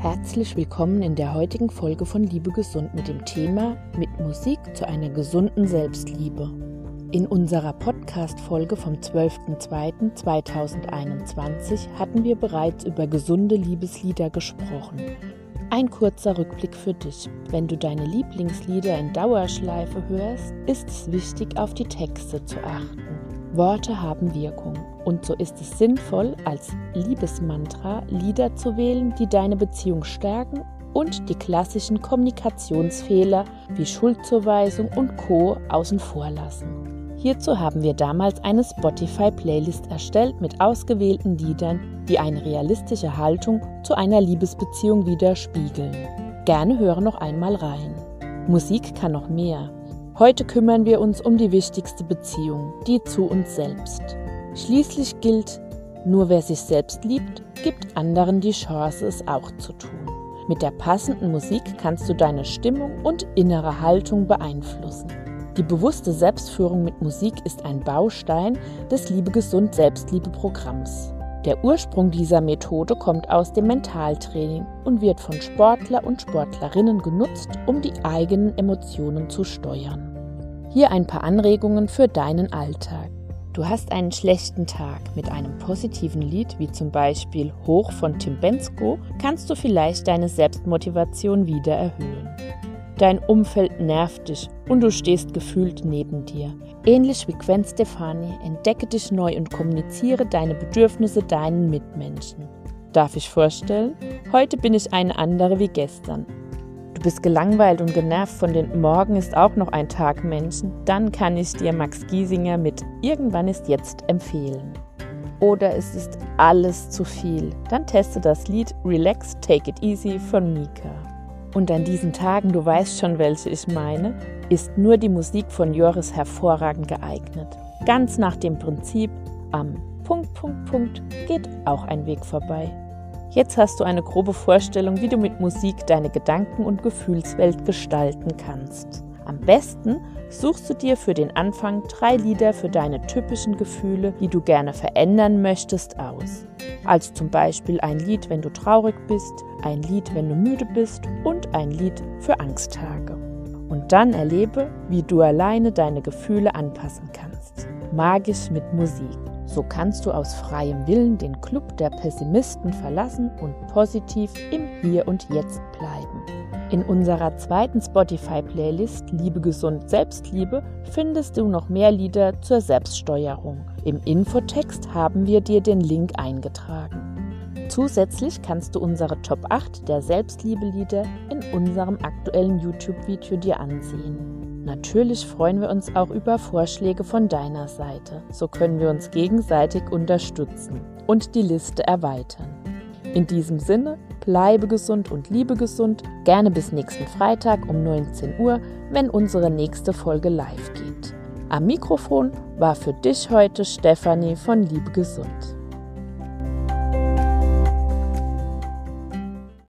Herzlich willkommen in der heutigen Folge von Liebe Gesund mit dem Thema Mit Musik zu einer gesunden Selbstliebe. In unserer Podcast-Folge vom 12.02.2021 hatten wir bereits über gesunde Liebeslieder gesprochen. Ein kurzer Rückblick für dich. Wenn du deine Lieblingslieder in Dauerschleife hörst, ist es wichtig, auf die Texte zu achten. Worte haben Wirkung und so ist es sinnvoll, als Liebesmantra Lieder zu wählen, die deine Beziehung stärken und die klassischen Kommunikationsfehler wie Schuldzuweisung und Co. außen vor lassen. Hierzu haben wir damals eine Spotify-Playlist erstellt mit ausgewählten Liedern, die eine realistische Haltung zu einer Liebesbeziehung widerspiegeln. Gerne höre noch einmal rein. Musik kann noch mehr. Heute kümmern wir uns um die wichtigste Beziehung, die zu uns selbst. Schließlich gilt, nur wer sich selbst liebt, gibt anderen die Chance, es auch zu tun. Mit der passenden Musik kannst du deine Stimmung und innere Haltung beeinflussen. Die bewusste Selbstführung mit Musik ist ein Baustein des Liebegesund Selbstliebe-Programms. Der Ursprung dieser Methode kommt aus dem Mentaltraining und wird von Sportler und Sportlerinnen genutzt, um die eigenen Emotionen zu steuern. Hier ein paar Anregungen für deinen Alltag. Du hast einen schlechten Tag. Mit einem positiven Lied wie zum Beispiel Hoch von Tim Bensko kannst du vielleicht deine Selbstmotivation wieder erhöhen. Dein Umfeld nervt dich und du stehst gefühlt neben dir. Ähnlich wie Gwen Stefani, entdecke dich neu und kommuniziere deine Bedürfnisse deinen Mitmenschen. Darf ich vorstellen? Heute bin ich eine andere wie gestern. Du bist gelangweilt und genervt von den Morgen ist auch noch ein Tag Menschen, dann kann ich dir Max Giesinger mit Irgendwann ist jetzt empfehlen. Oder es ist alles zu viel, dann teste das Lied Relax, Take It Easy von Mika. Und an diesen Tagen, du weißt schon, welche ich meine, ist nur die Musik von Joris hervorragend geeignet. Ganz nach dem Prinzip, am Punkt, Punkt, Punkt geht auch ein Weg vorbei. Jetzt hast du eine grobe Vorstellung, wie du mit Musik deine Gedanken- und Gefühlswelt gestalten kannst. Am besten suchst du dir für den Anfang drei Lieder für deine typischen Gefühle, die du gerne verändern möchtest, aus. Also zum Beispiel ein Lied, wenn du traurig bist, ein Lied, wenn du müde bist und ein Lied für Angsttage. Und dann erlebe, wie du alleine deine Gefühle anpassen kannst. Magisch mit Musik. So kannst du aus freiem Willen den Club der Pessimisten verlassen und positiv im Hier und Jetzt bleiben. In unserer zweiten Spotify-Playlist Liebe gesund Selbstliebe findest du noch mehr Lieder zur Selbststeuerung. Im Infotext haben wir dir den Link eingetragen. Zusätzlich kannst du unsere Top 8 der Selbstliebe-Lieder in unserem aktuellen YouTube-Video dir ansehen. Natürlich freuen wir uns auch über Vorschläge von deiner Seite. So können wir uns gegenseitig unterstützen und die Liste erweitern. In diesem Sinne, bleibe gesund und liebe gesund. Gerne bis nächsten Freitag um 19 Uhr, wenn unsere nächste Folge live geht. Am Mikrofon war für dich heute Stefanie von Liebe Gesund.